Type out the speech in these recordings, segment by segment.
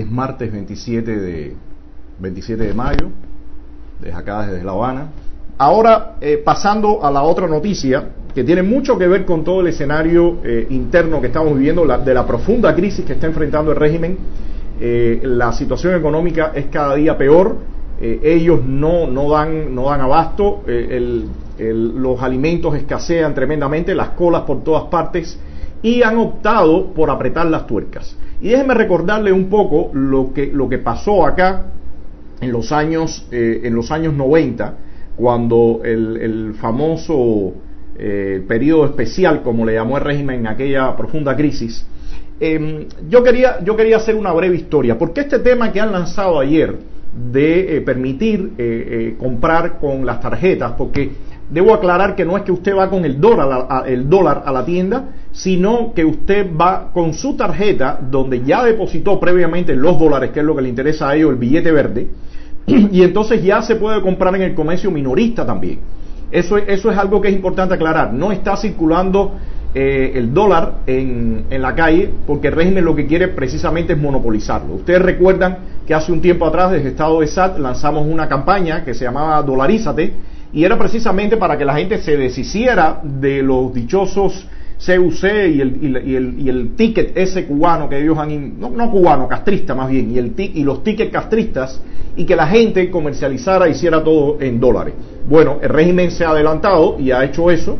Es martes 27 de, 27 de mayo, desde acá, desde La Habana. Ahora, eh, pasando a la otra noticia, que tiene mucho que ver con todo el escenario eh, interno que estamos viviendo, de la profunda crisis que está enfrentando el régimen. Eh, la situación económica es cada día peor. ellos no, no, dan, no dan abasto. los alimentos escasean tremendamente, las colas por todas partes y han optado por apretar las tuercas. Y déjenme recordarle un poco lo que, lo que pasó acá en los años, en los años 90 cuando el, famoso eh, periodo especial, como le llamó el régimen en aquella profunda crisis, em, yo, quería, yo quería hacer una breve historia, porque este tema que han lanzado ayer de eh, permitir eh, comprar con las tarjetas, porque debo aclarar que no es que usted va con el dólar, a, el dólar a la tienda, sino que usted va con su tarjeta donde ya depositó previamente los dólares, que es lo que le interesa a ellos, el billete verde, y entonces ya se puede comprar en el comercio minorista también. Eso, eso es algo que es importante aclarar. No está circulando eh, el dólar en, en, la calle porque el régimen lo que quiere precisamente es monopolizarlo. Ustedes recuerdan que hace un tiempo atrás desde estado de SAT lanzamos una campaña que se llamaba Dolarízate y era precisamente para que la gente se deshiciera de los dichosos CUC y el, y, el, y el, ticket ese cubano que ellos han, no, no, cubano, castrista más bien, y, el, y los tickets castristas, y que la gente comercializara, hiciera todo en dólares. Bueno, el régimen se ha adelantado y ha hecho eso.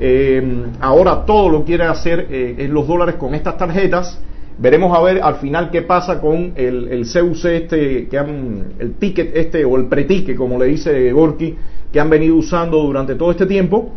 Eh, ahora todo lo quiere hacer eh, en los dólares con estas tarjetas. Veremos a ver al final qué pasa con el, el CUC este, que han, el ticket este o el preticket, como le dice Gorky, que han venido usando durante todo este tiempo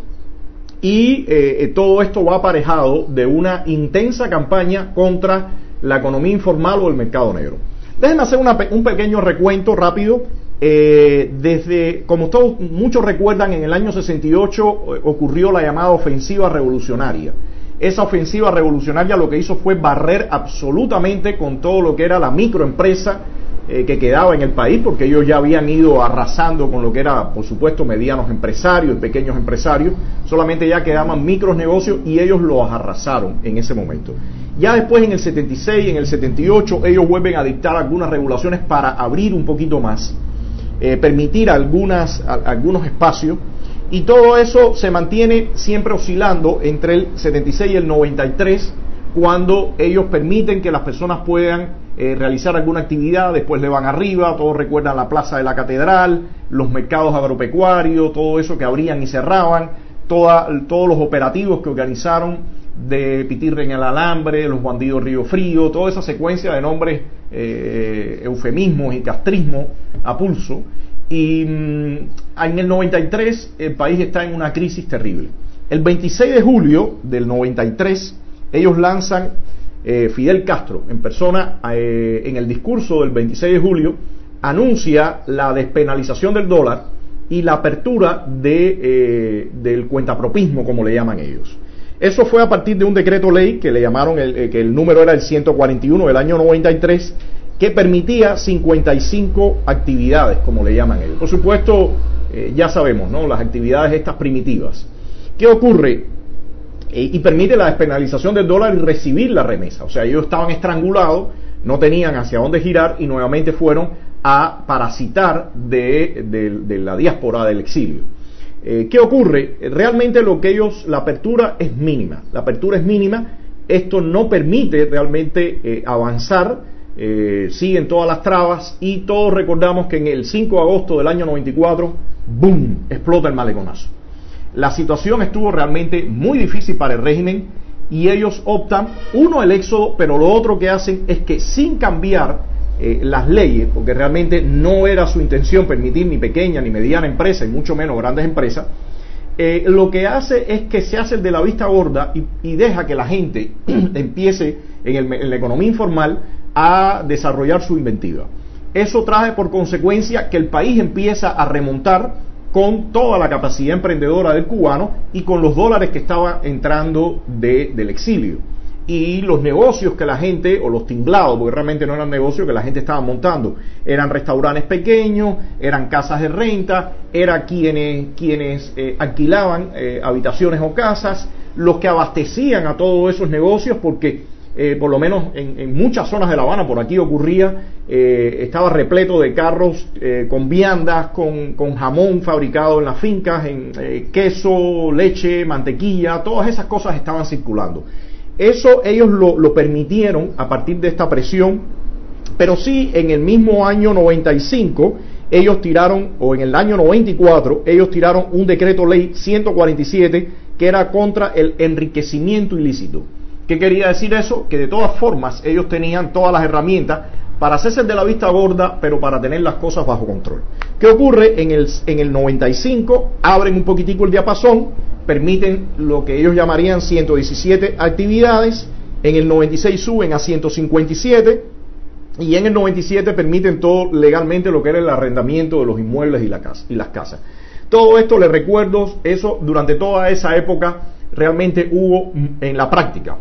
y eh, eh, todo esto va aparejado de una intensa campaña contra la economía informal o el mercado negro. Déjenme hacer un pequeño recuento rápido. Eh, desde, como todos muchos recuerdan, en el año 68 ocurrió la llamada ofensiva revolucionaria. Esa ofensiva revolucionaria lo que hizo fue barrer absolutamente con todo lo que era la microempresa, eh, que quedaba en el país, porque ellos ya habían ido arrasando con lo que era, por supuesto, medianos empresarios y pequeños empresarios, solamente ya quedaban micros negocios y ellos los arrasaron en ese momento. Ya después, en el 76, en el 78, ellos vuelven a dictar algunas regulaciones para abrir un poquito más, eh, permitir algunas, algunos espacios, y todo eso se mantiene siempre oscilando entre el 76 y el 93, cuando ellos permiten que las personas puedan eh, realizar alguna actividad, después le van arriba, todos recuerdan la plaza de la catedral, los mercados agropecuarios, todo eso que abrían y cerraban, todos los operativos que organizaron de Pitirre en el Alambre, los bandidos Río Frío, toda esa secuencia de nombres, eh, eufemismos y castrismo a pulso. Y mm, en el 93 el país está en una crisis terrible. El 26 de julio del 93 ellos lanzan eh, Fidel Castro, en persona, eh, en el discurso del 26 de julio, anuncia la despenalización del dólar y la apertura de, eh, del cuentapropismo, como le llaman ellos. Eso fue a partir de un decreto ley que le llamaron, el, que el número era el 141 del año 93, que permitía 55 actividades, como le llaman ellos. Por supuesto, ya sabemos, ¿no? Las actividades estas primitivas. ¿Qué ocurre? y permite la despenalización del dólar y recibir la remesa. O sea, ellos estaban estrangulados, no tenían hacia dónde girar y nuevamente fueron a parasitar de, la diáspora del exilio. Eh, ¿Qué ocurre? Realmente lo que ellos, la apertura es mínima. La apertura es mínima. Esto no permite realmente eh, avanzar. Eh, siguen todas las trabas y todos recordamos que en el 5 de agosto del año 94, ¡boom!, explota el maleconazo. La situación estuvo realmente muy difícil para el régimen y ellos optan, uno, el éxodo, pero lo otro que hacen es que sin cambiar eh, las leyes, porque realmente no era su intención permitir ni pequeña ni mediana empresa y mucho menos grandes empresas, eh, lo que hace es que se hace el de la vista gorda y, deja que la gente empiece en, en la economía informal a desarrollar su inventiva. Eso trae por consecuencia que el país empieza a remontar con toda la capacidad emprendedora del cubano y con los dólares que estaba entrando del exilio. Y los negocios que la gente, o los tinglados, porque realmente no eran negocios que la gente estaba montando, eran restaurantes pequeños, eran casas de renta, eran quienes, quienes eh, alquilaban eh, habitaciones o casas, los que abastecían a todos esos negocios, porque eh, por lo menos en, muchas zonas de La Habana, por aquí ocurría, eh, estaba repleto de carros eh, con viandas, con, jamón fabricado en las fincas, en queso, leche, mantequilla, todas esas cosas estaban circulando. Eso ellos lo, lo permitieron a partir de esta presión, pero sí en el mismo año 95 ellos tiraron, o en el año 94, ellos tiraron un decreto ley 147 que era contra el enriquecimiento ilícito. ¿Qué quería decir eso? Que de todas formas ellos tenían todas las herramientas para hacerse de la vista gorda, pero para tener las cosas bajo control. ¿Qué ocurre? En el, en el 95 abren un poquitico el diapasón, permiten lo que ellos llamarían 117 actividades, en el 96 suben a 157 y en el 97 permiten todo legalmente lo que era el arrendamiento de los inmuebles y, y las casas. Todo esto les recuerdo, eso durante toda esa época realmente hubo en la práctica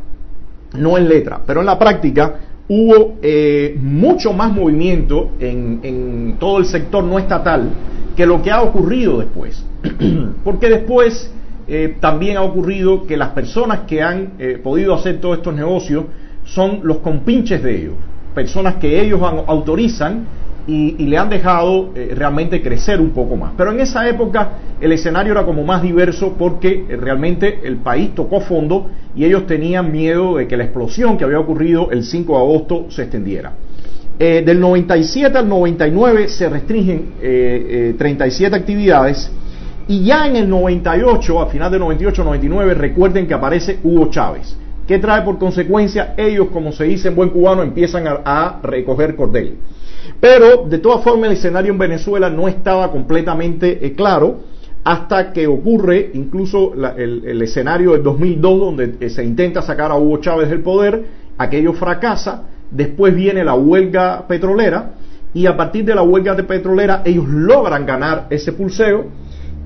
no en letra, pero en la práctica hubo eh, mucho más movimiento en, todo el sector no estatal que lo que ha ocurrido después. Porque después eh, también ha ocurrido que las personas que han eh, podido hacer todos estos negocios son los compinches de ellos, personas que ellos autorizan y, le han dejado eh, realmente crecer un poco más. Pero en esa época el escenario era como más diverso porque eh, realmente el país tocó fondo y ellos tenían miedo de que la explosión que había ocurrido el 5 de agosto se extendiera. Eh, del 97 al 99 se restringen 37 actividades y ya en el 98, a final del 98-99, recuerden que aparece Hugo Chávez. Que trae por consecuencia? Ellos, como se dice en buen cubano, empiezan a, recoger cordel. Pero de todas formas el escenario en Venezuela no estaba completamente eh, claro hasta que ocurre incluso el, escenario del 2002 donde eh, se intenta sacar a Hugo Chávez del poder, aquello fracasa, después viene la huelga petrolera y a partir de la huelga de petrolera ellos logran ganar ese pulseo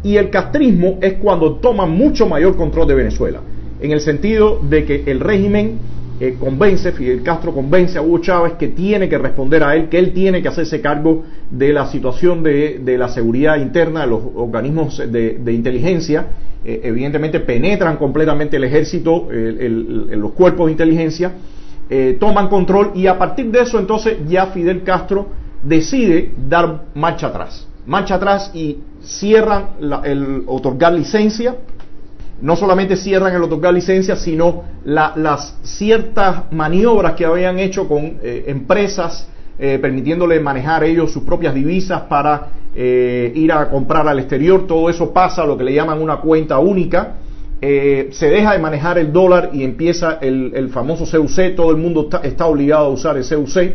y el castrismo es cuando toma mucho mayor control de Venezuela, en el sentido de que el régimen eh, convence, Fidel Castro convence a Hugo Chávez que tiene que responder a él, que él tiene que hacerse cargo de la situación de, la seguridad interna, de los organismos de, inteligencia, eh, evidentemente penetran completamente el ejército, los cuerpos de inteligencia, eh, toman control y a partir de eso entonces ya Fidel Castro decide dar marcha atrás, marcha atrás y cierran el otorgar licencia no solamente cierran el otorgar licencia, sino las ciertas maniobras que habían hecho con eh, empresas, eh, permitiéndole manejar ellos sus propias divisas para eh, ir a comprar al exterior. Todo eso pasa a lo que le llaman una cuenta única. se deja de manejar el dólar y empieza el, famoso CUC. Todo el mundo está, obligado a usar el CUC.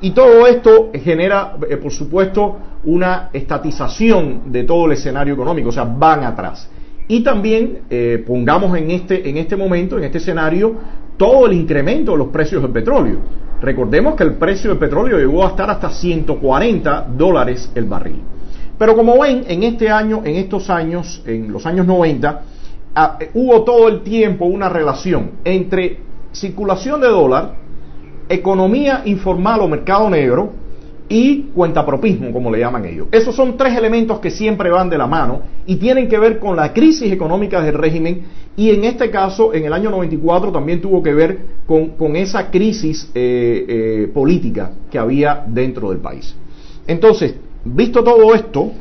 Y todo esto genera, por supuesto, una estatización de todo el escenario económico, o sea, van atrás. Y también eh, pongamos en este, en este momento, en este escenario, todo el incremento de los precios del petróleo. Recordemos que el precio del petróleo llegó a estar hasta 140 dólares el barril. Pero como ven, en este año, en estos años, en los años 90, ah, hubo todo el tiempo una relación entre circulación de dólar, economía informal o mercado negro, y cuentapropismo, como le llaman ellos. Esos son tres elementos que siempre van de la mano y tienen que ver con la crisis económica del régimen y en este caso, en el año 94, también tuvo que ver con, esa crisis eh, eh, política que había dentro del país. Entonces, visto todo esto,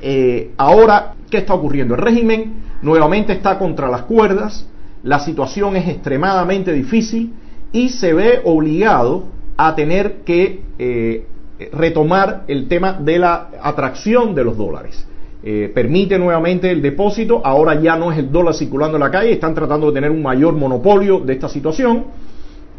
eh, ahora, ¿qué está ocurriendo? El régimen nuevamente está contra las cuerdas, la situación es extremadamente difícil y se ve obligado a tener que retomar el tema de la atracción de los dólares. Eh, permite nuevamente el depósito, ahora ya no es el dólar circulando en la calle, están tratando de tener un mayor monopolio de esta situación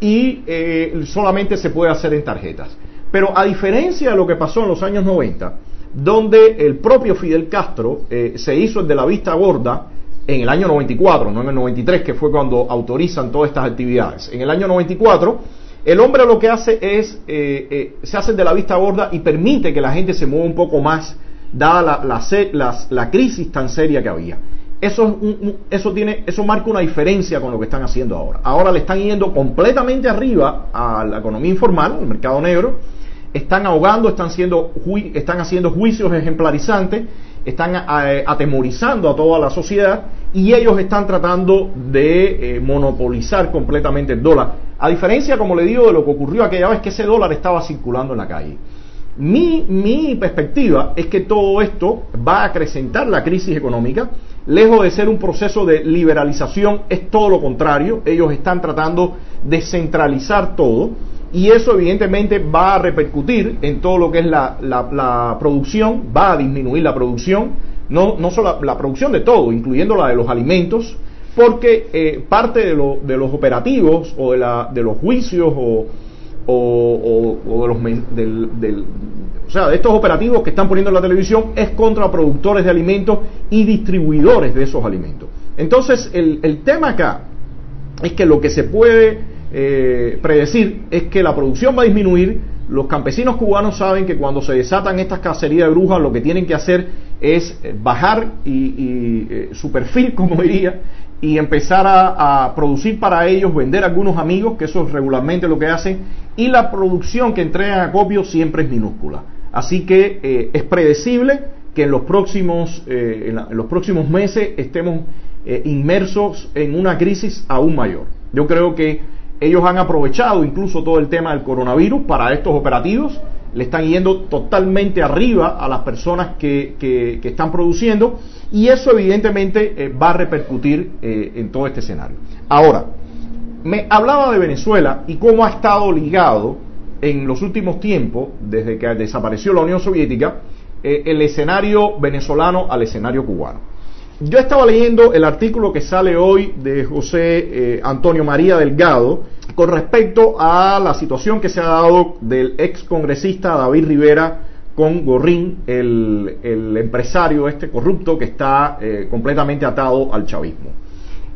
y eh, solamente se puede hacer en tarjetas. Pero a diferencia de lo que pasó en los años 90, donde el propio Fidel Castro eh, se hizo el de la vista gorda en el año 94, no en el 93, que fue cuando autorizan todas estas actividades. En el año 94 el hombre lo que hace es, eh, eh, se hace de la vista gorda y permite que la gente se mueva un poco más, dada la, la, crisis tan seria que había. Eso, eso, tiene, eso marca una diferencia con lo que están haciendo ahora. Ahora le están yendo completamente arriba a la economía informal, al mercado negro, están ahogando, están, siendo, están haciendo juicios ejemplarizantes, están eh, atemorizando a toda la sociedad y ellos están tratando de monopolizar completamente el dólar. A diferencia, como le digo, de lo que ocurrió aquella vez que ese dólar estaba circulando en la calle. Mi, mi perspectiva es que todo esto va a acrecentar la crisis económica, lejos de ser un proceso de liberalización, es todo lo contrario, ellos están tratando de centralizar todo y eso evidentemente va a repercutir en todo lo que es la, la, producción, va a disminuir la producción, no, no solo la, producción de todo, incluyendo la de los alimentos, porque eh, parte de, lo, de, los operativos o de, la, de los juicios o, o, o, de los o sea, de estos operativos que están poniendo en la televisión es contra productores de alimentos y distribuidores de esos alimentos. Entonces, el, el tema acá es que lo que se puede eh, predecir es que la producción va a disminuir. Los campesinos cubanos saben que cuando se desatan estas cacerías de brujas, lo que tienen que hacer es eh, bajar y, eh, su perfil, como diría, y empezar a, producir para ellos, vender a algunos amigos, que eso es regularmente lo que hacen, y la producción que entregan a copio siempre es minúscula. Así que es predecible que en los próximos, en, los próximos meses estemos inmersos en una crisis aún mayor. Yo creo que ellos han aprovechado incluso todo el tema del coronavirus para estos operativos, le están yendo totalmente arriba a las personas que, que, están produciendo y eso evidentemente eh, va a repercutir eh, en todo este escenario. Ahora, me hablaba de Venezuela y cómo ha estado ligado en los últimos tiempos, desde que desapareció la Unión Soviética, eh, el escenario venezolano al escenario cubano. Yo estaba leyendo el artículo que sale hoy de José eh, Antonio María Delgado con respecto a la situación que se ha dado del ex congresista David Rivera con Gorrín, el, empresario este corrupto que está eh, completamente atado al chavismo.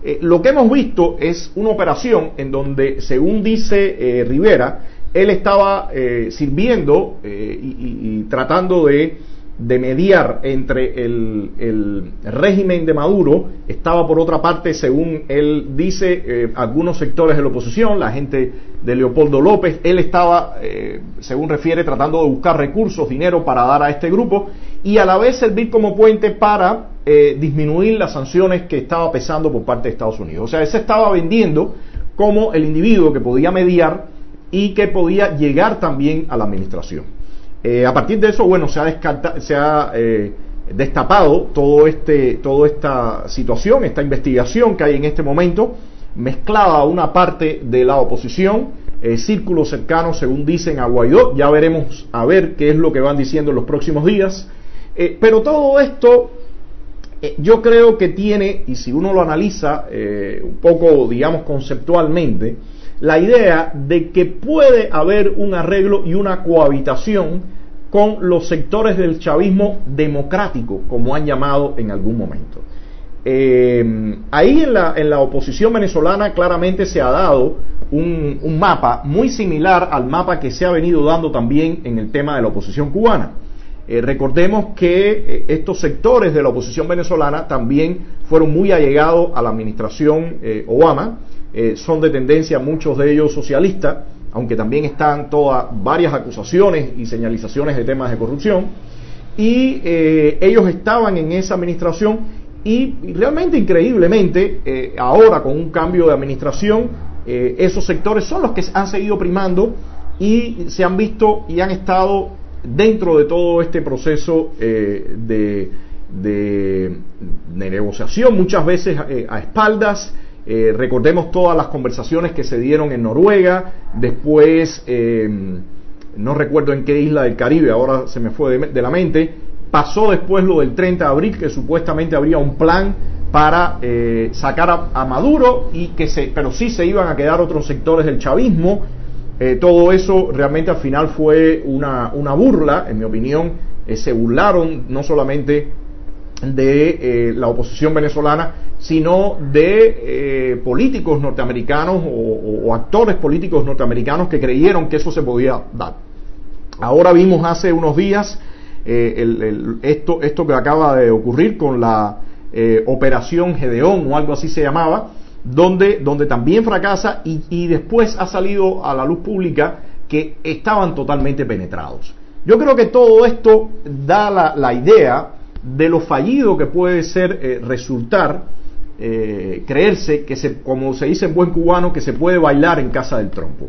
Eh, lo que hemos visto es una operación en donde, según dice Rivera, él estaba sirviendo y tratando de de mediar entre el, régimen de Maduro estaba por otra parte, según él dice, eh, algunos sectores de la oposición, la gente de Leopoldo López, él estaba, eh, según refiere, tratando de buscar recursos, dinero para dar a este grupo y a la vez servir como puente para eh, disminuir las sanciones que estaba pesando por parte de Estados Unidos. O sea, él se estaba vendiendo como el individuo que podía mediar y que podía llegar también a la administración. Eh, a partir de eso, bueno, se ha, se ha eh, destapado todo este, toda esta situación, esta investigación que hay en este momento, mezclada a una parte de la oposición, eh, círculos cercanos, según dicen, a Guaidó. Ya veremos a ver qué es lo que van diciendo en los próximos días. pero todo esto yo creo que tiene, y si uno lo analiza un poco, digamos, conceptualmente, la idea de que puede haber un arreglo y una cohabitación con los sectores del chavismo democrático, como han llamado en algún momento. Eh, ahí en la, en la, oposición venezolana claramente se ha dado un, un, mapa muy similar al mapa que se ha venido dando también en el tema de la oposición cubana. Eh, recordemos que eh, estos sectores de la oposición venezolana también fueron muy allegados a la administración Obama eh, son de tendencia muchos de ellos socialistas, aunque también están todas varias acusaciones y señalizaciones de temas de corrupción, y eh, ellos estaban en esa administración y, realmente increíblemente eh, ahora con un cambio de administración esos sectores son los que han seguido primando y se han visto y han estado dentro de todo este proceso de, de, negociación, muchas veces a espaldas, eh, recordemos todas las conversaciones que se dieron en Noruega, después, eh, no recuerdo en qué isla del Caribe, ahora se me fue de, la mente, pasó después lo del 30 de abril, que supuestamente habría un plan para eh, sacar a, Maduro, y que se, pero sí se iban a quedar otros sectores del chavismo. todo eso realmente al final fue una, una burla, en mi opinión, se burlaron no solamente de la oposición venezolana, sino de eh, políticos norteamericanos o, actores políticos norteamericanos que creyeron que eso se podía dar. Ahora vimos hace unos días eh, esto, esto que acaba de ocurrir con la eh, operación Gedeón o algo así se llamaba, donde, donde también fracasa y, después ha salido a la luz pública que estaban totalmente penetrados. Yo creo que todo esto da la idea de lo fallido que puede ser resultar eh, creerse que se, como se dice en buen cubano, que se puede bailar en casa del trompo.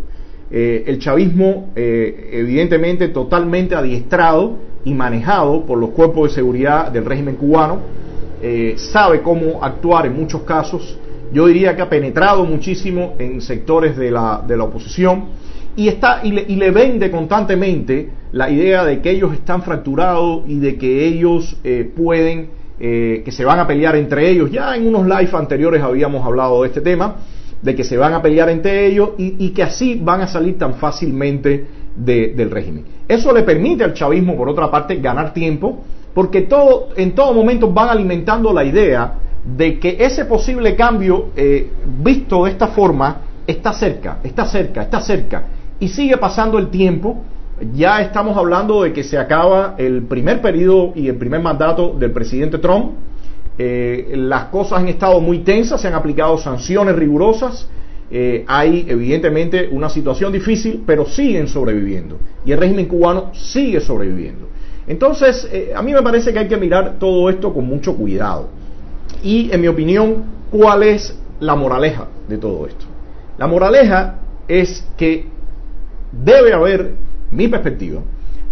Eh, el chavismo, eh, evidentemente, totalmente adiestrado y manejado por los cuerpos de seguridad del régimen cubano, sabe cómo actuar en muchos casos. Yo diría que ha penetrado muchísimo en sectores de la, de la oposición y, está, y le, y, le, vende constantemente la idea de que ellos están fracturados y de que ellos eh, pueden, eh, que se van a pelear entre ellos. Ya en unos live anteriores habíamos hablado de este tema, de que se van a pelear entre ellos y, y que así van a salir tan fácilmente de, del régimen. Eso le permite al chavismo, por otra parte, ganar tiempo, porque todo, en todo momento van alimentando la idea de que ese posible cambio eh, visto de esta forma está cerca, está cerca, está cerca y sigue pasando el tiempo. Ya estamos hablando de que se acaba el primer periodo y el primer mandato del presidente Trump. Eh, las cosas han estado muy tensas, se han aplicado sanciones rigurosas. Eh, hay evidentemente una situación difícil, pero siguen sobreviviendo. Y el régimen cubano sigue sobreviviendo. Entonces, eh, a mí me parece que hay que mirar todo esto con mucho cuidado. Y, en mi opinión, ¿cuál es la moraleja de todo esto? La moraleja es que debe haber, mi perspectiva,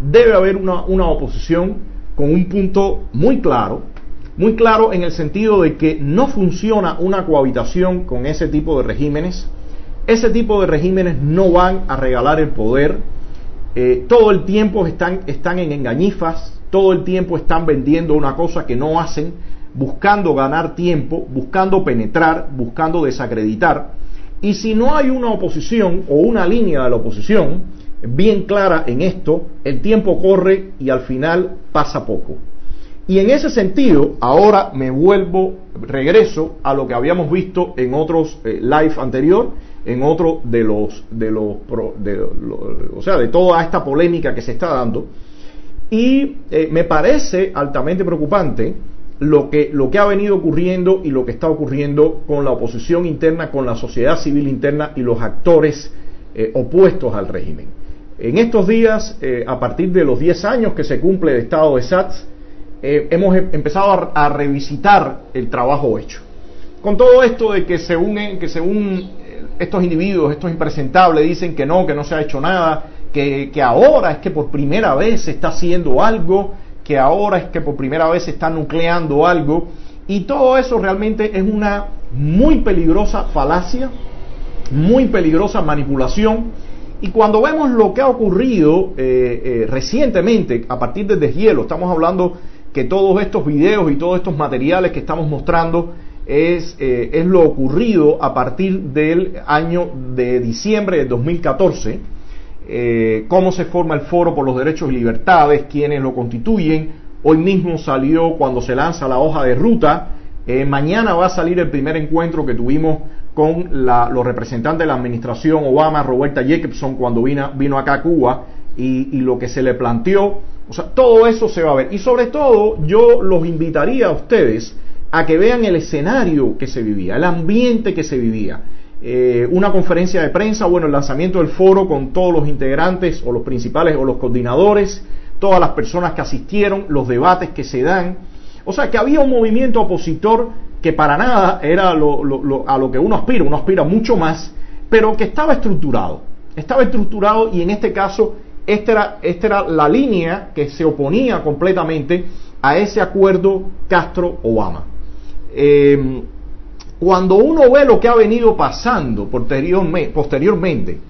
debe haber una, una oposición con un punto muy claro, muy claro en el sentido de que no funciona una cohabitación con ese tipo de regímenes. Ese tipo de regímenes no van a regalar el poder. Eh, todo el tiempo están, están en engañifas, todo el tiempo están vendiendo una cosa que no hacen, buscando ganar tiempo, buscando penetrar, buscando desacreditar. Y si no hay una oposición o una línea de la oposición bien clara en esto, el tiempo corre y al final pasa poco. Y en ese sentido, ahora me vuelvo, regreso a lo que habíamos visto en otros eh, live anterior, en otro de los, de los, o sea, de toda esta polémica que se está dando. Y eh, me parece altamente preocupante lo que, lo que ha venido ocurriendo y lo que está ocurriendo con la oposición interna, con la sociedad civil interna y los actores eh, opuestos al régimen. En estos días, eh, a partir de los 10 años que se cumple el estado de SATS, eh, hemos em, empezado a, revisitar el trabajo hecho. Con todo esto de que según, que según estos individuos, estos impresentables, dicen que no, que no se ha hecho nada, que, que ahora es que por primera vez se está haciendo algo, que ahora es que por primera vez se está nucleando algo y todo eso realmente es una muy peligrosa falacia, muy peligrosa manipulación y cuando vemos lo que ha ocurrido eh, eh, recientemente a partir del deshielo, estamos hablando que todos estos videos y todos estos materiales que estamos mostrando es, eh, es lo ocurrido a partir del año de diciembre de 2014 eh, cómo se forma el Foro por los Derechos y Libertades, quiénes lo constituyen. Hoy mismo salió cuando se lanza la hoja de ruta. Eh, mañana va a salir el primer encuentro que tuvimos con los representantes de la administración Obama, Roberta Jacobson, cuando vino, vino acá a Cuba y, y lo que se le planteó. O sea, todo eso se va a ver. Y sobre todo, yo los invitaría a ustedes a que vean el escenario que se vivía, el ambiente que se vivía. Eh, una conferencia de prensa, bueno, el lanzamiento del foro con todos los integrantes o los principales o los coordinadores, todas las personas que asistieron, los debates que se dan. O sea, que había un movimiento opositor que para nada era a lo que uno aspira, uno aspira mucho más, pero que estaba estructurado. Estaba estructurado y en este caso esta era, esta era la línea que se oponía completamente a ese acuerdo Castro-Obama. Eh, cuando uno ve lo que ha venido pasando posteriormente,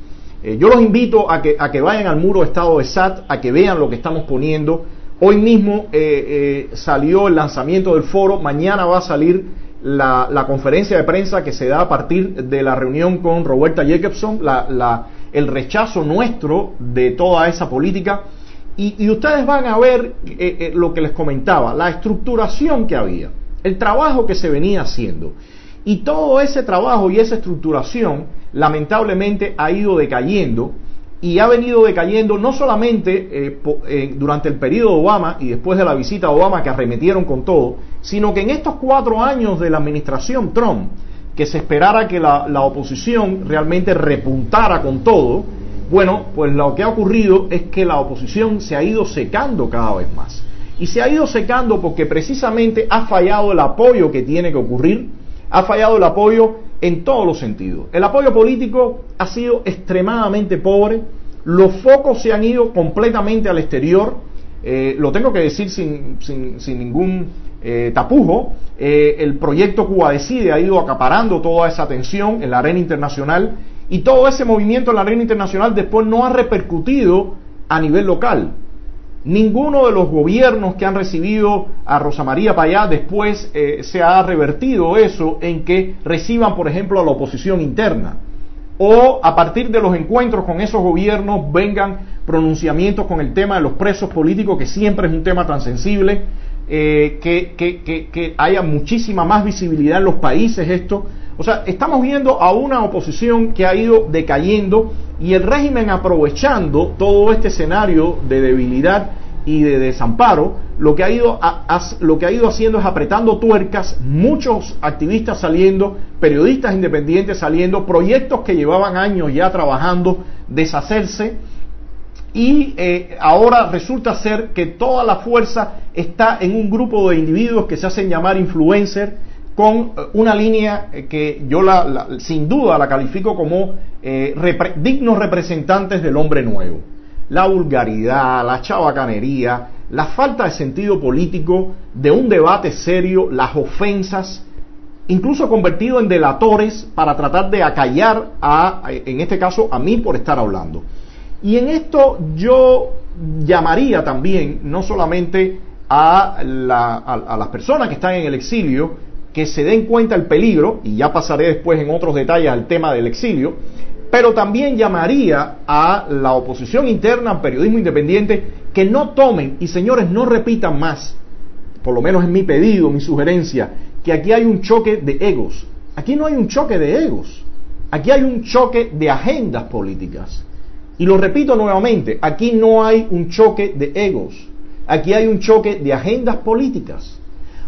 eh, yo los invito a que, a que vayan al muro Estado de SAT, a que vean lo que estamos poniendo. Hoy mismo eh, eh, salió el lanzamiento del foro, mañana va a salir la, conferencia de prensa que se da a partir de la reunión con Roberta Jacobson, el rechazo nuestro de toda esa política. Y, y ustedes van a ver lo que les comentaba, la estructuración que había, el trabajo que se venía haciendo. Y todo ese trabajo y esa estructuración lamentablemente ha ido decayendo y ha venido decayendo no solamente eh, eh, durante el periodo de Obama y después de la visita de Obama que arremetieron con todo, sino que en estos cuatro años de la administración Trump, que se esperara que la, la oposición realmente repuntara con todo, bueno, pues lo que ha ocurrido es que la oposición se ha ido secando cada vez más. Y se ha ido secando porque precisamente ha fallado el apoyo que tiene que ocurrir ha fallado el apoyo en todos los sentidos. El apoyo político ha sido extremadamente pobre, los focos se han ido completamente al exterior, eh, lo tengo que decir sin, sin, ningún eh, tapujo, eh, el proyecto Cuba Decide ha ido acaparando toda esa atención en la arena internacional y todo ese movimiento en la arena internacional después no ha repercutido a nivel local. Ninguno de los gobiernos que han recibido a Rosa María Payá después eh, se ha revertido eso en que reciban, por ejemplo, a la oposición interna. O a partir de los encuentros con esos gobiernos vengan pronunciamientos con el tema de los presos políticos, que siempre es un tema tan sensible, eh, que, que haya muchísima más visibilidad en los países esto. O sea, estamos viendo a una oposición que ha ido decayendo y el régimen aprovechando todo este escenario de debilidad y de desamparo, lo que ha ido, haciendo es apretando tuercas, muchos activistas saliendo, periodistas independientes saliendo, proyectos que llevaban años ya trabajando, deshacerse, y eh, ahora resulta ser que toda la fuerza está en un grupo de individuos que se hacen llamar influencers, con eh, una línea eh, que yo la, sin duda la califico como eh, dignos representantes del hombre nuevo. La vulgaridad, la chabacanería, la falta de sentido político de un debate serio, las ofensas, incluso convertido en delatores para tratar de acallar a, en este caso, a mí por estar hablando. Y en esto yo llamaría también no solamente a, a las personas que están en el exilio, que se den cuenta el peligro, y ya pasaré después en otros detalles al tema del exilio, pero también llamaría a la oposición interna, al periodismo independiente, que no tomen, y señores, no repitan más, por lo menos en mi pedido, mi sugerencia, que aquí hay un choque de egos. Aquí no hay un choque de egos, aquí hay un choque de agendas políticas. Y lo repito nuevamente, aquí no hay un choque de egos, aquí hay un choque de agendas políticas.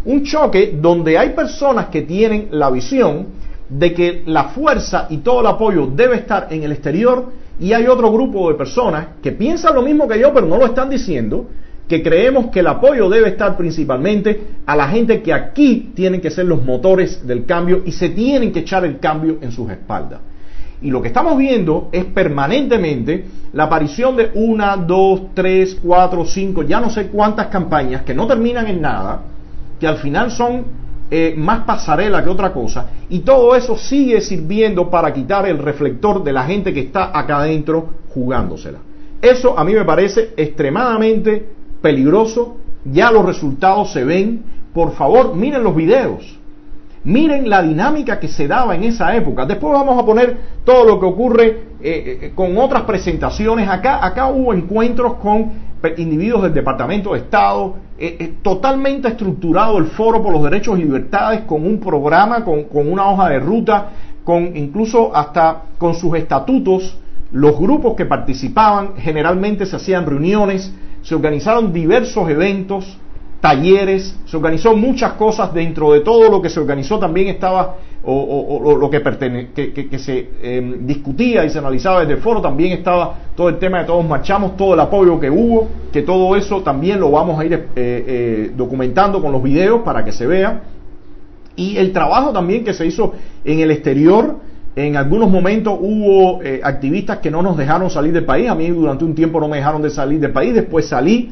Un choque donde hay personas que tienen la visión de que la fuerza y todo el apoyo debe estar en el exterior y hay otro grupo de personas que piensan lo mismo que yo pero no lo están diciendo, que creemos que el apoyo debe estar principalmente a la gente que aquí tienen que ser los motores del cambio y se tienen que echar el cambio en sus espaldas. Y lo que estamos viendo es permanentemente la aparición de una, dos, tres, cuatro, cinco, ya no sé cuántas campañas que no terminan en nada, que al final son eh, más pasarela que otra cosa, y todo eso sigue sirviendo para quitar el reflector de la gente que está acá adentro jugándosela. Eso a mí me parece extremadamente peligroso, ya los resultados se ven, por favor miren los videos, miren la dinámica que se daba en esa época, después vamos a poner todo lo que ocurre eh, eh, con otras presentaciones, acá, acá hubo encuentros con individuos del Departamento de Estado, eh, eh, totalmente estructurado el Foro por los Derechos y Libertades con un programa, con, con una hoja de ruta, con incluso hasta con sus estatutos, los grupos que participaban, generalmente se hacían reuniones, se organizaron diversos eventos, talleres, se organizó muchas cosas, dentro de todo lo que se organizó también estaba o, lo que, que, se em, discutía y se analizaba desde el foro, también estaba todo el tema de todos marchamos, todo el apoyo que hubo, que todo eso también lo vamos a ir eh, eh, documentando con los videos para que se vea. Y el trabajo también que se hizo en el exterior, en algunos momentos hubo eh, activistas que no nos dejaron salir del país, a mí durante un tiempo no me dejaron de salir del país, después salí,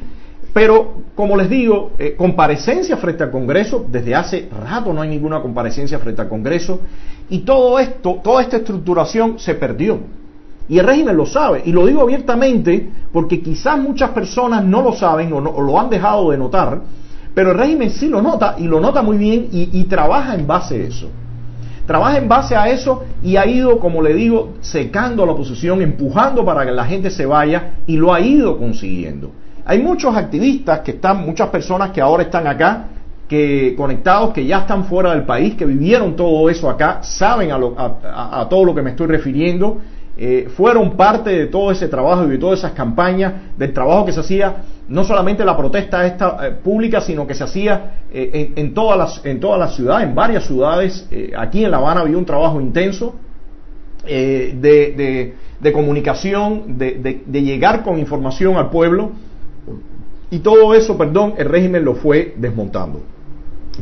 pero, como les digo, eh, comparecencia frente al Congreso, desde hace rato no hay ninguna comparecencia frente al Congreso, y todo esto, toda esta estructuración se perdió. Y el régimen lo sabe, y lo digo abiertamente porque quizás muchas personas no lo saben o, lo han dejado de notar, pero el régimen sí lo nota y lo nota muy bien y, y trabaja en base a eso. Trabaja en base a eso y ha ido, como le digo, secando a la oposición, empujando para que la gente se vaya y lo ha ido consiguiendo. Hay muchos activistas que están, muchas personas que ahora están acá, que conectados, que ya están fuera del país, que vivieron todo eso acá, saben a, todo lo que me estoy refiriendo, eh, fueron parte de todo ese trabajo y de todas esas campañas, del trabajo que se hacía, no solamente la protesta esta eh, pública, sino que se hacía eh, en, todas las, en todas las ciudades, en varias ciudades. aquí en La Habana había un trabajo intenso de, de, comunicación, de llegar con información al pueblo y todo eso, perdón, el régimen lo fue desmontando.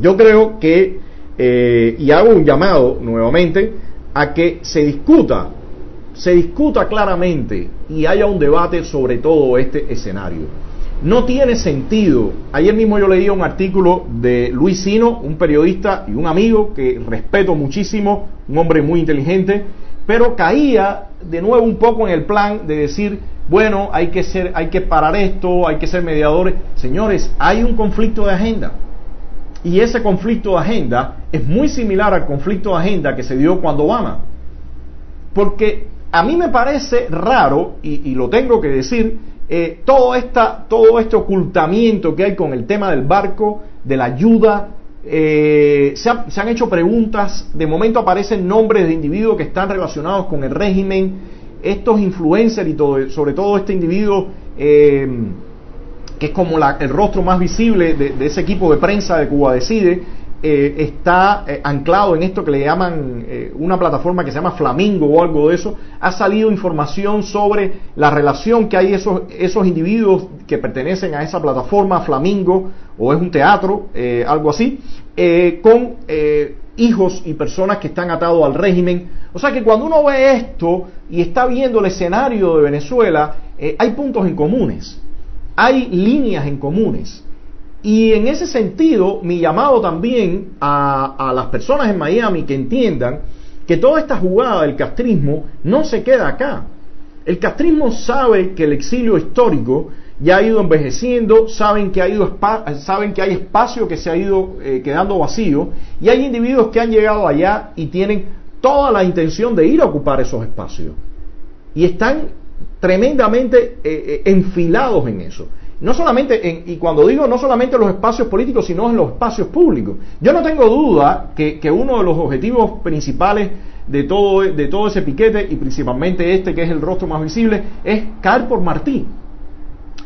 Yo creo que eh, y hago un llamado nuevamente a que se discuta, se discuta claramente y haya un debate sobre todo este escenario. No tiene sentido. Ayer mismo yo leía un artículo de Luis Sino, un periodista y un amigo que respeto muchísimo, un hombre muy inteligente, pero caía de nuevo un poco en el plan de decir, bueno, hay que ser, hay que parar esto, hay que ser mediadores. Señores, hay un conflicto de agenda. Y ese conflicto de agenda es muy similar al conflicto de agenda que se dio cuando Obama. Porque a mí me parece raro, y, lo tengo que decir, eh, todo, esta, todo este ocultamiento que hay con el tema del barco, de la ayuda, eh, se, han hecho preguntas, de momento aparecen nombres de individuos que están relacionados con el régimen, estos influencers y todo, sobre todo este individuo eh, que es como el rostro más visible de, de, ese equipo de prensa de Cuba Decide, eh, está eh, anclado en esto que le llaman eh, una plataforma que se llama Flamingo o algo de eso, ha salido información sobre la relación que hay esos, esos individuos que pertenecen a esa plataforma Flamingo o es un teatro, algo así, con hijos y personas que están atados al régimen. O sea que cuando uno ve esto y está viendo el escenario de Venezuela, hay puntos en comunes, hay líneas en comunes. Y en ese sentido, mi llamado también a, las personas en Miami que entiendan que toda esta jugada del castrismo no se queda acá. El castrismo sabe que el exilio histórico ya ha ido envejeciendo, saben que, ha ido saben que hay espacio que se ha ido eh, quedando vacío y hay individuos que han llegado allá y tienen toda la intención de ir a ocupar esos espacios. Y están tremendamente eh, eh, enfilados en eso. No solamente, en, y cuando digo no solamente en los espacios políticos, sino en los espacios públicos. Yo no tengo duda que, uno de los objetivos principales de todo, de todo ese piquete, y principalmente este que es el rostro más visible, es caer por Martí.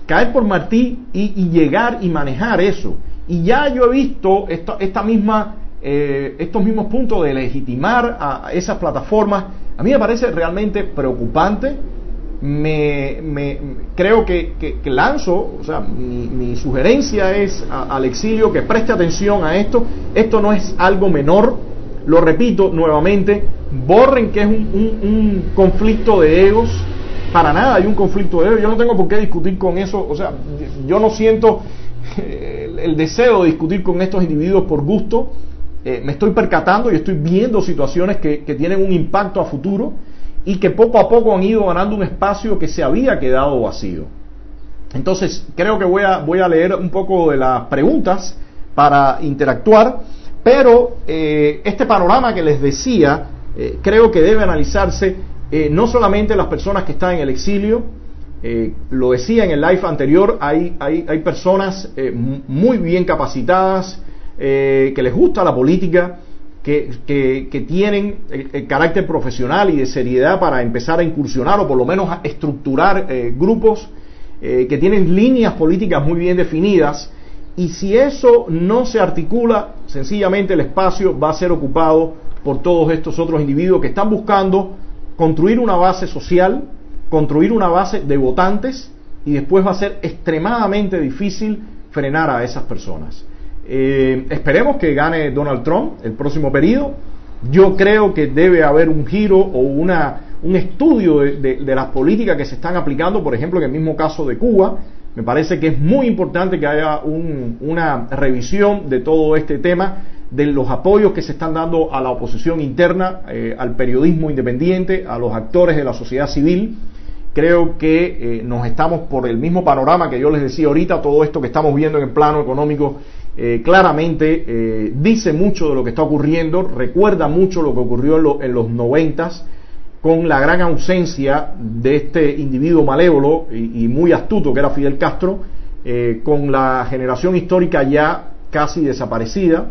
Caer por Martí y, llegar y manejar eso. Y ya yo he visto esta, esta misma, eh, estos mismos puntos de legitimar a esas plataformas. A mí me parece realmente preocupante me, me creo que, que, lanzo, o sea, mi, sugerencia es al exilio que preste atención a esto. Esto no es algo menor, lo repito nuevamente, borren que es un, un, conflicto de egos. Para nada hay un conflicto de egos. Yo no tengo por qué discutir con eso. O sea, yo no siento el, el deseo de discutir con estos individuos por gusto. Eh, me estoy percatando y estoy viendo situaciones que, que tienen un impacto a futuro y que poco a poco han ido ganando un espacio que se había quedado vacío. Entonces, creo que voy a, voy a leer un poco de las preguntas para interactuar, pero eh, este panorama que les decía, eh, creo que debe analizarse eh, no solamente las personas que están en el exilio, lo decía en el live anterior, hay, hay, hay personas muy bien capacitadas, que les gusta la política, que, tienen carácter profesional y de seriedad para empezar a incursionar o por lo menos a estructurar eh, grupos eh, que tienen líneas políticas muy bien definidas y si eso no se articula, sencillamente el espacio va a ser ocupado por todos estos otros individuos que están buscando construir una base social, construir una base de votantes y después va a ser extremadamente difícil frenar a esas personas. Eh, esperemos que gane Donald Trump el próximo periodo. Yo creo que debe haber un giro o una, un estudio de, las políticas que se están aplicando, por ejemplo, en el mismo caso de Cuba. Me parece que es muy importante que haya una revisión de todo este tema, de los apoyos que se están dando a la oposición interna, eh, al periodismo independiente, a los actores de la sociedad civil. Creo que eh, nos estamos por el mismo panorama que yo les decía ahorita, todo esto que estamos viendo en el plano económico eh, claramente eh, dice mucho de lo que está ocurriendo, recuerda mucho lo que ocurrió en, los noventas con la gran ausencia de este individuo malévolo y, muy astuto que era Fidel Castro, eh, con la generación histórica ya casi desaparecida.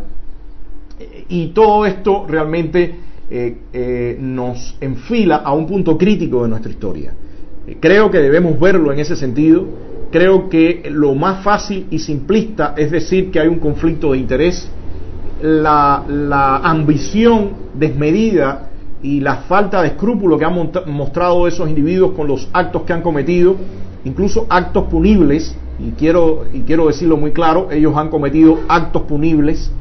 Y todo esto realmente nos enfila a un punto crítico de nuestra historia. creo que debemos verlo en ese sentido creo que lo más fácil y simplista es decir que hay un conflicto de interés. La, ambición desmedida y la falta de escrúpulo que han mostrado esos individuos con los actos que han cometido, incluso actos punibles, y quiero, y quiero decirlo muy claro, ellos han cometido actos punibles,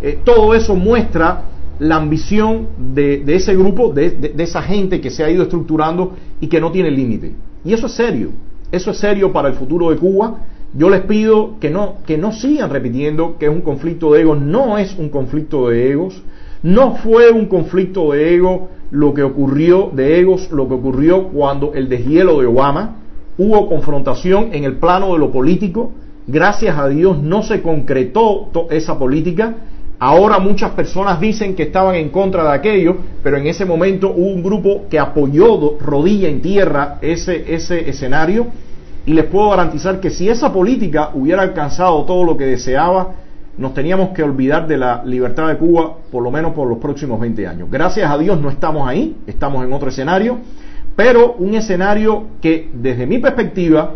eh, todo eso muestra la ambición de, ese grupo, de, esa gente que se ha ido estructurando y que no tiene límite. Y eso es serio, eso es serio para el futuro de Cuba. Yo les pido que no, que no sigan repitiendo que es un conflicto de egos, no es un conflicto de egos, no fue un conflicto de ego lo que ocurrió, de egos, lo que ocurrió cuando el deshielo de Obama, hubo confrontación en el plano de lo político, gracias a Dios no se concretó esa política, ahora muchas personas dicen que estaban en contra de aquello, pero en ese momento hubo un grupo que apoyó rodilla en tierra ese, ese escenario y les puedo garantizar que si esa política hubiera alcanzado todo lo que deseaba, nos teníamos que olvidar de la libertad de Cuba por lo menos por los próximos 20 años. Gracias a Dios no estamos ahí, estamos en otro escenario, pero un escenario que desde mi perspectiva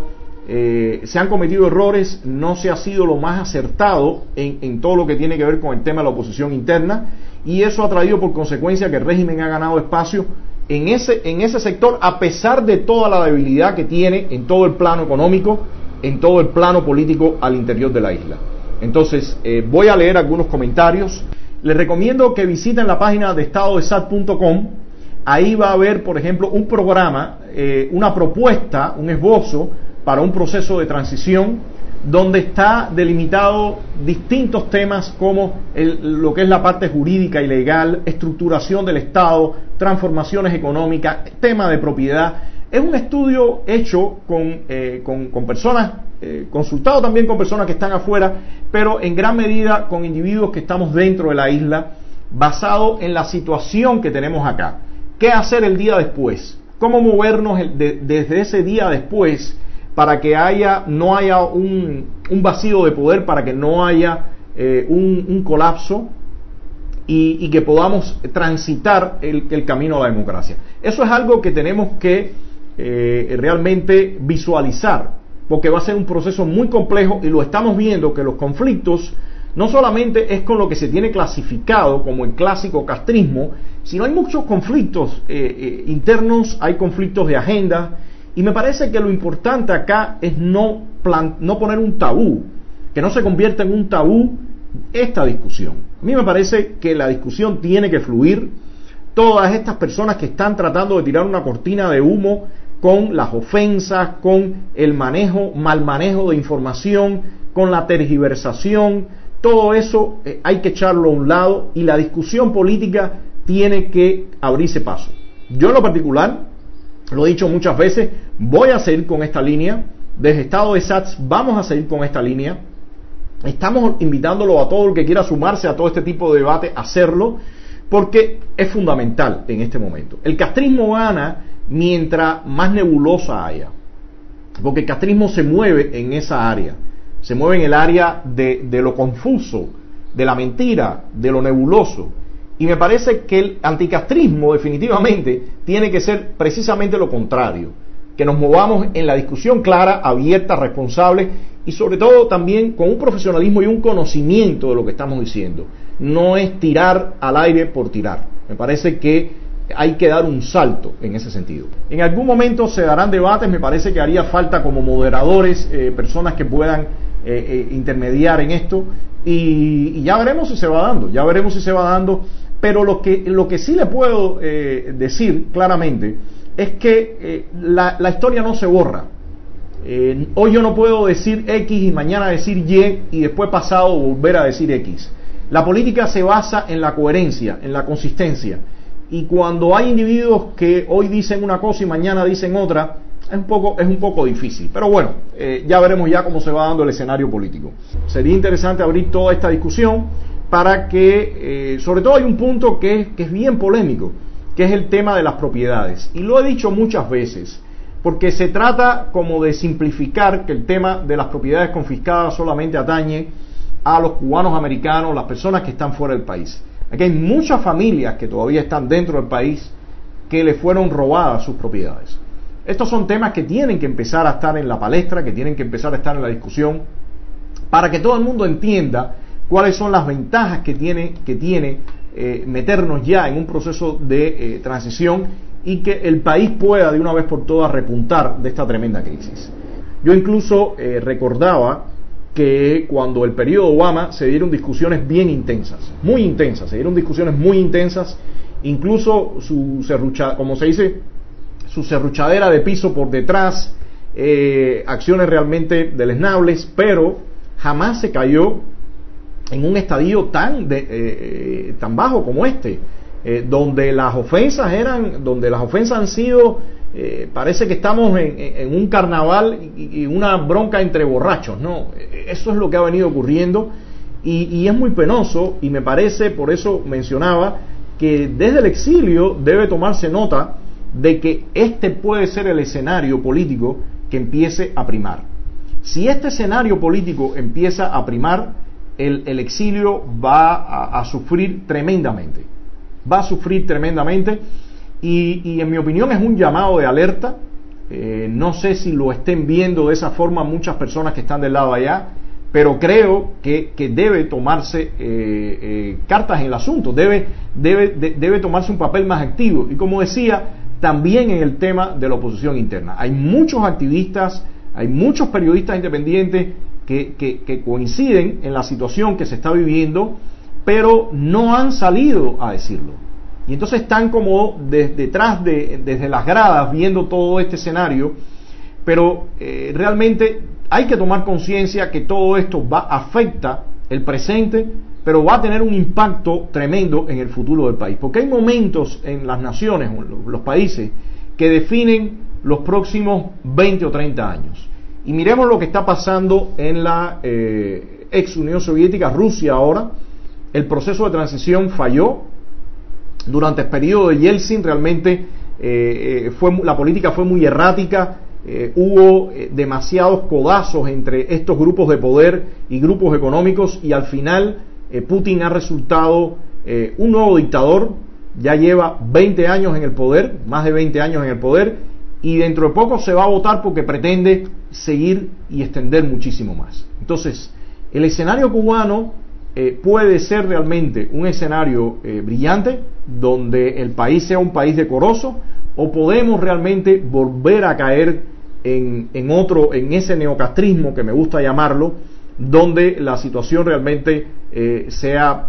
eh, se han cometido errores, no se ha sido lo más acertado en, en, todo lo que tiene que ver con el tema de la oposición interna y eso ha traído por consecuencia que el régimen ha ganado espacio en ese, en ese sector a pesar de toda la debilidad que tiene en todo el plano económico, en todo el plano político al interior de la isla. Entonces, eh, voy a leer algunos comentarios. Les recomiendo que visiten la página de estadodesat.com. Ahí va a haber, por ejemplo, un programa, eh, una propuesta, un esbozo para un proceso de transición donde está delimitado distintos temas como lo que es la parte jurídica y legal, estructuración del Estado, transformaciones económicas, tema de propiedad. Es un estudio hecho con, eh, con personas eh, consultado también con personas que están afuera, pero en gran medida con individuos que estamos dentro de la isla, basado en la situación que tenemos acá. ¿Qué hacer el día después? ¿Cómo movernos desde ese día después para que haya, no haya un, vacío de poder, para que no haya eh, un, colapso y, que podamos transitar el, camino a la democracia? Eso es algo que tenemos que eh, realmente visualizar porque va a ser un proceso muy complejo y lo estamos viendo que los conflictos no solamente es con lo que se tiene clasificado como el clásico castrismo, sino hay muchos conflictos eh, internos, hay conflictos de agenda, y me parece que lo importante acá es no, no poner un tabú, que no se convierta en un tabú esta discusión. A mí me parece que la discusión tiene que fluir. Todas estas personas que están tratando de tirar una cortina de humo con las ofensas, con el manejo, mal manejo de información, con la tergiversación, todo eso eh, hay que echarlo a un lado y la discusión política tiene que abrirse paso. Yo en lo particular, lo he dicho muchas veces, voy a seguir con esta línea, desde Estado de SATS vamos a seguir con esta línea, estamos invitándolo a todo el que quiera sumarse a todo este tipo de debate a hacerlo, porque es fundamental en este momento. El castrismo gana mientras más nebulosa haya. Porque el castrismo se mueve en esa área, se mueve en el área de, lo confuso, de la mentira, de lo nebuloso. Y me parece que el anticastrismo definitivamente tiene que ser precisamente lo contrario, que nos movamos en la discusión clara, abierta, responsable y sobre todo también con un profesionalismo y un conocimiento de lo que estamos diciendo. No es tirar al aire por tirar. Me parece que hay que dar un salto en ese sentido. En algún momento se darán debates, me parece que haría falta como moderadores, eh, personas que puedan eh, eh, intermediar en esto y, ya veremos si se va dando, ya veremos si se va dando, pero lo que, lo que sí le puedo decir claramente es que la, la, historia no se borra. hoy yo no puedo decir X y mañana decir Y y después pasado volver a decir X. La política se basa en la coherencia, en la consistencia y cuando hay individuos que hoy dicen una cosa y mañana dicen otra, es un poco, es un poco difícil. Pero bueno, eh, ya veremos ya cómo se va dando el escenario político. Sería interesante abrir toda esta discusión para que, eh, sobre todo hay un punto que que es bien polémico, que es el tema de las propiedades. Y lo he dicho muchas veces, porque se trata como de simplificar que el tema de las propiedades confiscadas solamente atañe a los cubanos americanos, las personas que están fuera del país. Aquí hay muchas familias que todavía están dentro del país que le fueron robadas sus propiedades. Estos son temas que tienen que empezar a estar en la palestra, que tienen que empezar a estar en la discusión, para que todo el mundo entienda cuáles son las ventajas que tiene, que tiene eh, meternos ya en un proceso de eh, transición y que el país pueda de una vez por todas repuntar de esta tremenda crisis. Yo incluso eh, recordaba que cuando el periodo Obama se dieron discusiones bien intensas, muy intensas, se dieron discusiones muy intensas, incluso su serrucha, como se dice, su serruchadera de piso por detrás, eh, acciones realmente deleznables, pero jamás se cayó en un estadio tan, de, eh, tan bajo como este, eh, donde las ofensas eran, donde las ofensas han sido, eh, parece que estamos en, un carnaval y, una bronca entre borrachos, ¿no? Eso es lo que ha venido ocurriendo y es muy penoso y me parece, por eso mencionaba, que desde el exilio debe tomarse nota de que este puede ser el escenario político que empiece a primar. Si este escenario político empieza a primar, el, exilio va a, sufrir tremendamente. Va a sufrir tremendamente y, en mi opinión es un llamado de alerta. Eh, no sé si lo estén viendo de esa forma muchas personas que están del lado allá, pero creo que, debe tomarse eh, eh, cartas en el asunto, debe, debe, debe tomarse un papel más activo. Y como decía, también en el tema de la oposición interna. Hay muchos activistas, hay muchos periodistas independientes que, coinciden en la situación que se está viviendo, pero no han salido a decirlo. Y entonces están como detrás de, desde las gradas viendo todo este escenario, pero eh, realmente hay que tomar conciencia que todo esto va afecta el presente, pero va a tener un impacto tremendo en el futuro del país, porque hay momentos en las naciones, los países, que definen los próximos 20 o 30 años. Y miremos lo que está pasando en la eh, ex Unión Soviética, Rusia ahora. El proceso de transición falló. Durante el periodo de Yeltsin realmente eh, eh, fue, la política fue muy errática. hubo demasiados codazos entre estos grupos de poder y grupos económicos y al final Putin ha resultado un nuevo dictador. Ya lleva 20 años en el poder, más de 20 años en el poder y dentro de poco se va a votar porque pretende seguir y extender muchísimo más. Entonces, el escenario cubano eh, puede ser realmente un escenario eh, brillante, donde el país sea un país decoroso, o podemos realmente volver a caer en, otro, en ese neocastrismo que me gusta llamarlo, donde la situación realmente eh, sea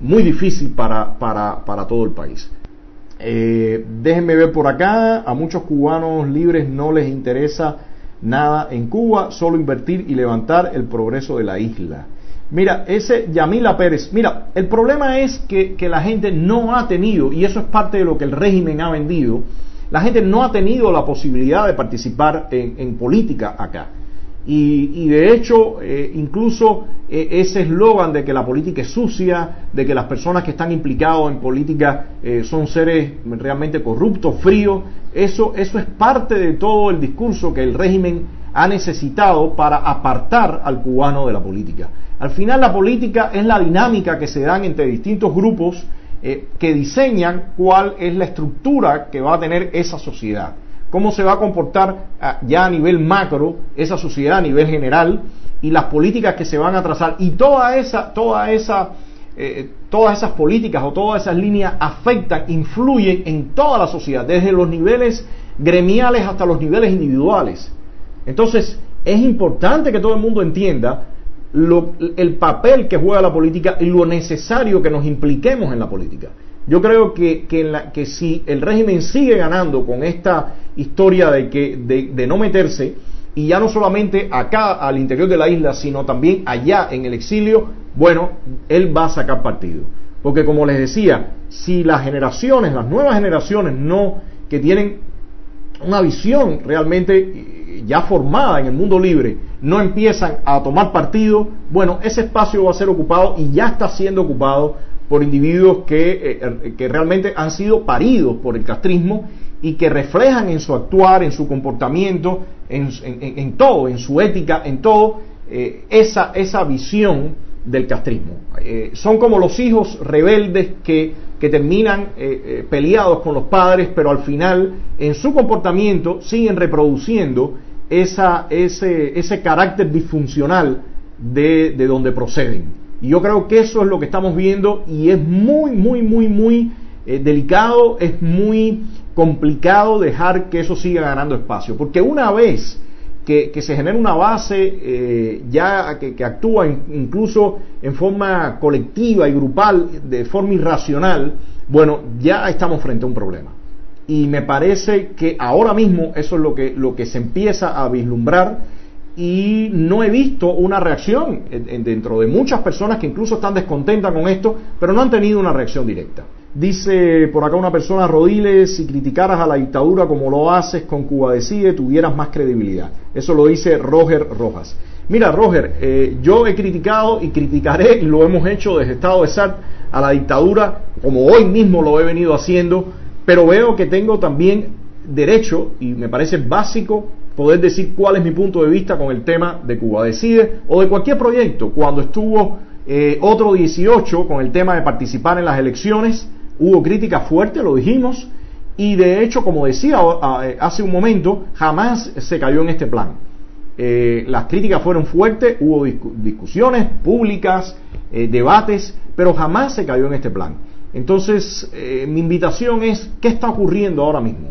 muy difícil para, para, para todo el país. Eh, déjenme ver por acá, a muchos cubanos libres no les interesa nada en Cuba, solo invertir y levantar el progreso de la isla. Mira, ese Yamila Pérez, mira, el problema es que, la gente no ha tenido, y eso es parte de lo que el régimen ha vendido, la gente no ha tenido la posibilidad de participar en política acá. Y, de hecho, eh, incluso eh, ese eslogan de que la política es sucia, de que las personas que están implicados en política eh, son seres realmente corruptos, fríos, eso, eso es parte de todo el discurso que el régimen ha necesitado para apartar al cubano de la política. Al final la política es la dinámica que se dan entre distintos grupos que diseñan cuál es la estructura que va a tener esa sociedad cómo se va a comportar ah, ya a nivel macro esa sociedad a nivel general y las políticas que se van a trazar y toda esa, toda esa, eh, todas esas políticas o todas esas líneas afectan, influyen en toda la sociedad, desde los niveles gremiales hasta los niveles individuales. Entonces, es importante que todo el mundo entienda el papel que juega la política y lo necesario que nos impliquemos en la política. Yo creo que, que, si el régimen sigue ganando con esta historia de, que, de, no meterse, y ya no solamente acá al interior de la isla, sino también allá en el exilio, bueno, él va a sacar partido. Porque como les decía, si las generaciones, las nuevas generaciones no, que tienen una visión realmente eh, ya formada en el mundo libre, no empiezan a tomar partido, bueno, ese espacio va a ser ocupado y ya está siendo ocupado por individuos que, eh, er, que realmente han sido paridos por el castrismo y que reflejan en su actuar, en su comportamiento, en, todo, en su ética, en todo, eh, esa, esa visión del castrismo. Eh, son como los hijos rebeldes que, que terminan peleados con los padres, pero al final en su comportamiento siguen reproduciendo esa, ese, ese carácter disfuncional de, de donde proceden. Y yo creo que eso es lo que estamos viendo y es muy, muy, muy, muy eh, delicado, es muy complicado dejar que eso siga ganando espacio. Porque una vez que, se genera una base eh, ya que, actúa incluso en forma colectiva y grupal, de forma irracional, bueno, ya estamos frente a un problema. Y me parece que ahora mismo eso es lo que, lo que se empieza a vislumbrar y no he visto una reacción dentro de muchas personas que incluso están descontentas con esto, pero no han tenido una reacción directa. Dice por acá una persona, Rodiles, si criticaras a la dictadura como lo haces con Cuba Decide, tuvieras más credibilidad. Eso lo dice Roger Rojas. Mira, Roger, eh, yo he criticado y criticaré, lo hemos hecho desde Estado de SAT, a la dictadura, como hoy mismo lo he venido haciendo, pero veo que tengo también derecho, y me parece básico, poder decir cuál es mi punto de vista con el tema de Cuba Decide o de cualquier proyecto. Cuando estuvo eh, otro 18 con el tema de participar en las elecciones, Hubo crítica fuerte, lo dijimos, y de hecho, como decía eh, hace un momento, jamás se cayó en este plan. Eh, las críticas fueron fuertes, hubo discusiones públicas, eh, debates, pero jamás se cayó en este plan. Entonces, mi invitación es, ¿qué está ocurriendo ahora mismo?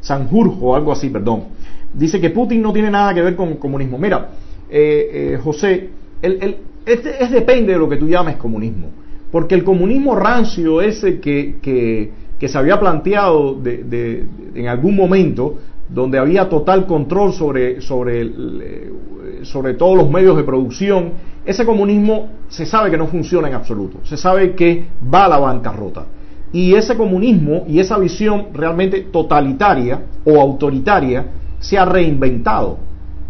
Sanjurjo, algo así, perdón. Dice que Putin no tiene nada que ver con comunismo. Mira, José, el, este es depende de lo que tú llames comunismo. Porque el comunismo rancio ese que, que, se había planteado de, en algún momento, donde había total control sobre, sobre, eh, sobre todos los medios de producción, ese comunismo se sabe que no funciona en absoluto, se sabe que va a la bancarrota. Y ese comunismo y esa visión realmente totalitaria o autoritaria se ha reinventado,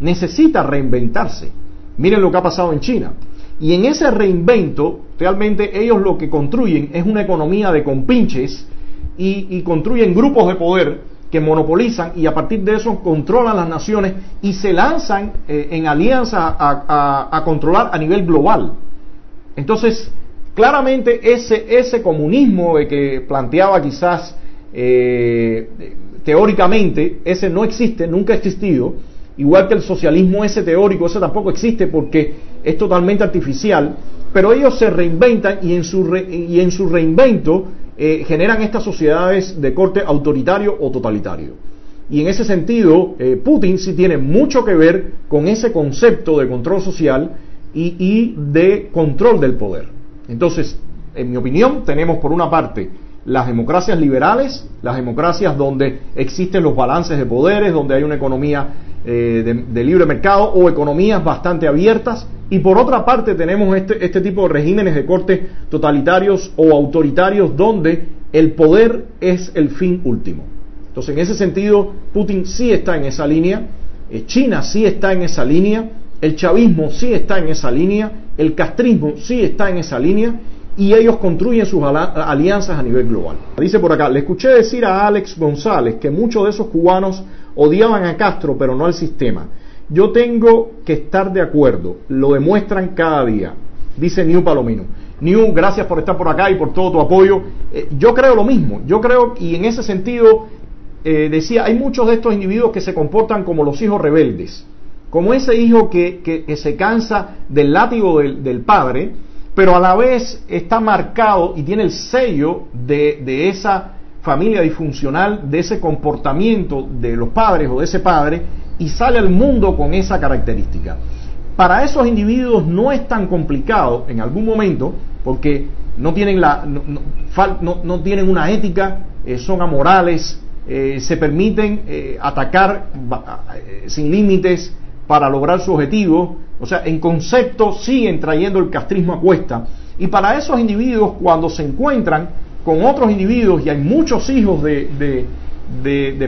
necesita reinventarse. Miren lo que ha pasado en China. Y en ese reinvento, realmente ellos lo que construyen es una economía de compinches y, construyen grupos de poder que monopolizan y a partir de eso controlan las naciones y se lanzan eh, en alianza a, controlar a nivel global. Entonces, claramente ese, ese comunismo que planteaba quizás eh, teóricamente, ese no existe, nunca ha existido, igual que el socialismo ese teórico, ese tampoco existe porque es totalmente artificial, pero ellos se reinventan y en su, y en su reinvento eh, generan estas sociedades de corte autoritario o totalitario. Y en ese sentido, eh, Putin sí tiene mucho que ver con ese concepto de control social y, y de control del poder. Entonces, en mi opinión, tenemos por una parte las democracias liberales, las democracias donde existen los balances de poderes, donde hay una economía eh, de, libre mercado o economías bastante abiertas. Y por otra parte tenemos este, este tipo de regímenes de corte totalitarios o autoritarios donde el poder es el fin último. Entonces, en ese sentido, Putin sí está en esa línea, eh, China sí está en esa línea, el chavismo sí está en esa línea, el castrismo sí está en esa línea y ellos construyen sus alianzas a nivel global. Dice por acá, le escuché decir a Alex González que muchos de esos cubanos odiaban a Castro, pero no al sistema. Yo tengo que estar de acuerdo, lo demuestran cada día, dice New Palomino. New, gracias por estar por acá y por todo tu apoyo. Eh, yo creo lo mismo, yo creo, y en ese sentido, eh, decía, hay muchos de estos individuos que se comportan como los hijos rebeldes, como ese hijo que, se cansa del látigo del, padre, pero a la vez está marcado y tiene el sello de, esa familia disfuncional, de ese comportamiento de los padres o de ese padre y sale al mundo con esa característica. Para esos individuos no es tan complicado en algún momento porque no tienen, la, no, tienen una ética, eh, son amorales, eh, se permiten eh, atacar sin límites para lograr su objetivo, o sea, en concepto siguen trayendo el castrismo a cuesta. Y para esos individuos, cuando se encuentran con otros individuos, y hay muchos hijos de,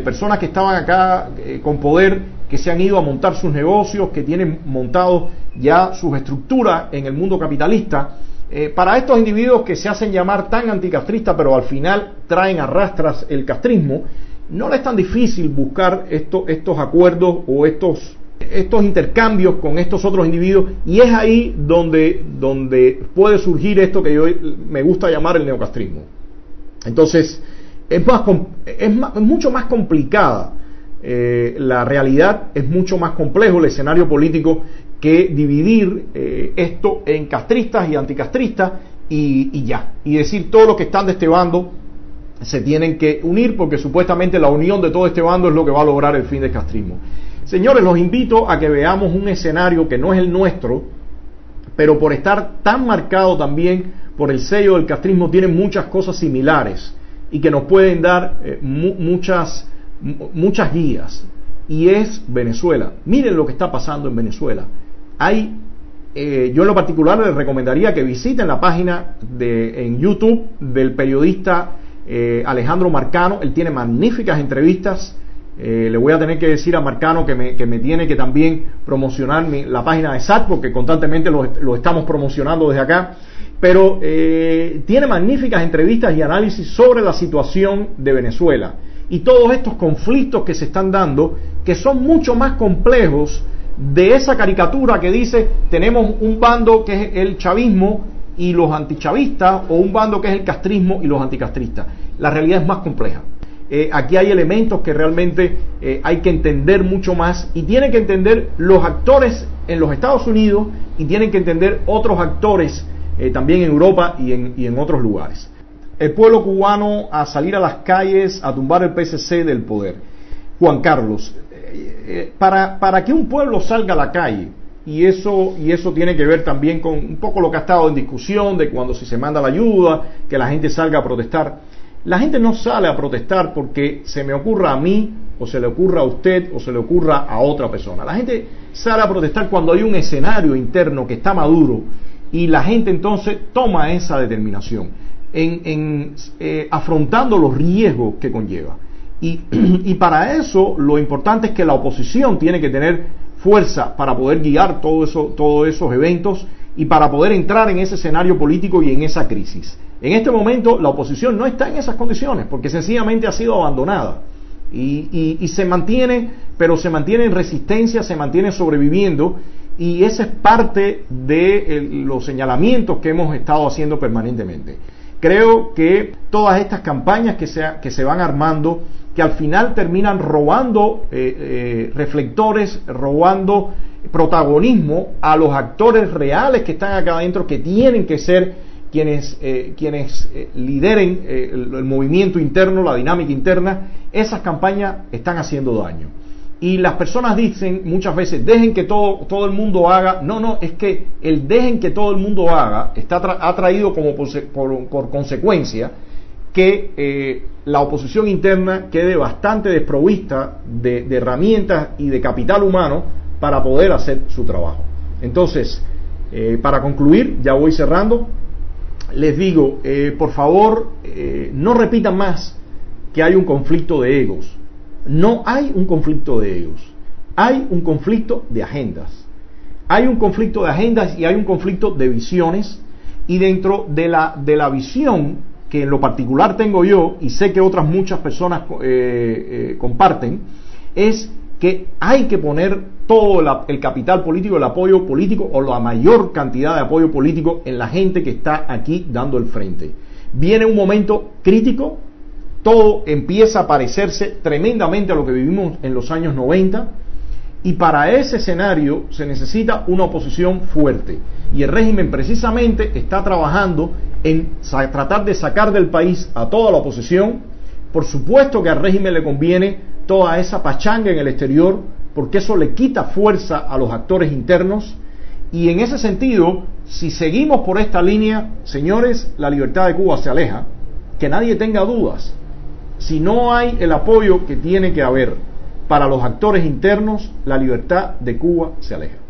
personas que estaban acá eh, con poder, que se han ido a montar sus negocios, que tienen montado ya sus estructuras en el mundo capitalista. Eh, para estos individuos que se hacen llamar tan anticastristas, pero al final traen a rastras el castrismo, no les es tan difícil buscar estos acuerdos o estos estos intercambios con estos otros individuos y es ahí donde, donde puede surgir esto que yo me gusta llamar el neocastrismo. Entonces, es, más, es, mucho más complicada eh, la realidad, es mucho más complejo el escenario político que dividir eh, esto en castristas y anticastristas y, y ya, y decir todos los que están de este bando se tienen que unir porque supuestamente la unión de todo este bando es lo que va a lograr el fin del castrismo. Señores, los invito a que veamos un escenario que no es el nuestro, pero por estar tan marcado también por el sello del castrismo, tiene muchas cosas similares y que nos pueden dar eh, muchas, muchas guías. Y es Venezuela. Miren lo que está pasando en Venezuela. Hay eh, yo en lo particular les recomendaría que visiten la página de, en YouTube del periodista eh, Alejandro Marcano. Él tiene magníficas entrevistas. Eh, le voy a tener que decir a Marcano que me, que me tiene que también promocionar la página de SAT porque constantemente lo, estamos promocionando desde acá. Pero tiene magníficas entrevistas y análisis sobre la situación de Venezuela y todos estos conflictos que se están dando que son mucho más complejos de esa caricatura que dice tenemos un bando que es el chavismo y los antichavistas o un bando que es el castrismo y los anticastristas. La realidad es más compleja. Eh, aquí hay elementos que realmente eh, hay que entender mucho más y tienen que entender los actores en los Estados Unidos y tienen que entender otros actores eh, también en Europa y en, y en otros lugares. El pueblo cubano a salir a las calles a tumbar el PSC del poder. Juan Carlos, para, para que un pueblo salga a la calle, y eso, y eso tiene que ver también con un poco lo que ha estado en discusión de cuando si se manda la ayuda, que la gente salga a protestar. La gente no sale a protestar porque se me ocurra a mí, o se le ocurra a usted, o se le ocurra a otra persona. La gente sale a protestar cuando hay un escenario interno que está maduro y la gente entonces toma esa determinación eh, afrontando los riesgos que conlleva. Y, para eso lo importante es que la oposición tiene que tener fuerza para poder guiar todo eso, todos esos eventos y para poder entrar en ese escenario político y en esa crisis. En este momento la oposición no está en esas condiciones porque sencillamente ha sido abandonada y, se mantiene, pero se mantiene en resistencia, se mantiene sobreviviendo y esa es parte de los señalamientos que hemos estado haciendo permanentemente. Creo que todas estas campañas que se, que se van armando que al final terminan robando eh, eh, reflectores, robando protagonismo a los actores reales que están acá adentro, que tienen que ser quienes, eh, quienes lideren el, el, movimiento interno, la dinámica interna, esas campañas están haciendo daño. Y las personas dicen muchas veces, dejen que todo, todo el mundo haga. No, no, es que el dejen que todo el mundo haga está ha traído como por, por consecuencia que eh, la oposición interna quede bastante desprovista de, herramientas y de capital humano para poder hacer su trabajo. Entonces, eh, para concluir, ya voy cerrando, les digo, eh, por favor, no repitan más que hay un conflicto de egos. No hay un conflicto de egos, hay un conflicto de agendas. Hay un conflicto de agendas y hay un conflicto de visiones y dentro de la, de la visión que en lo particular tengo yo y sé que otras muchas personas eh, eh, comparten, es que hay que poner todo el capital político, el apoyo político o la mayor cantidad de apoyo político en la gente que está aquí dando el frente. Viene un momento crítico, todo empieza a parecerse tremendamente a lo que vivimos en los años 90 y para ese escenario se necesita una oposición fuerte. Y el régimen precisamente está trabajando en tratar de sacar del país a toda la oposición. Por supuesto que al régimen le conviene toda esa pachanga en el exterior, porque eso le quita fuerza a los actores internos. Y en ese sentido, si seguimos por esta línea, señores, la libertad de Cuba se aleja. Que nadie tenga dudas. Si no hay el apoyo que tiene que haber para los actores internos, la libertad de Cuba se aleja.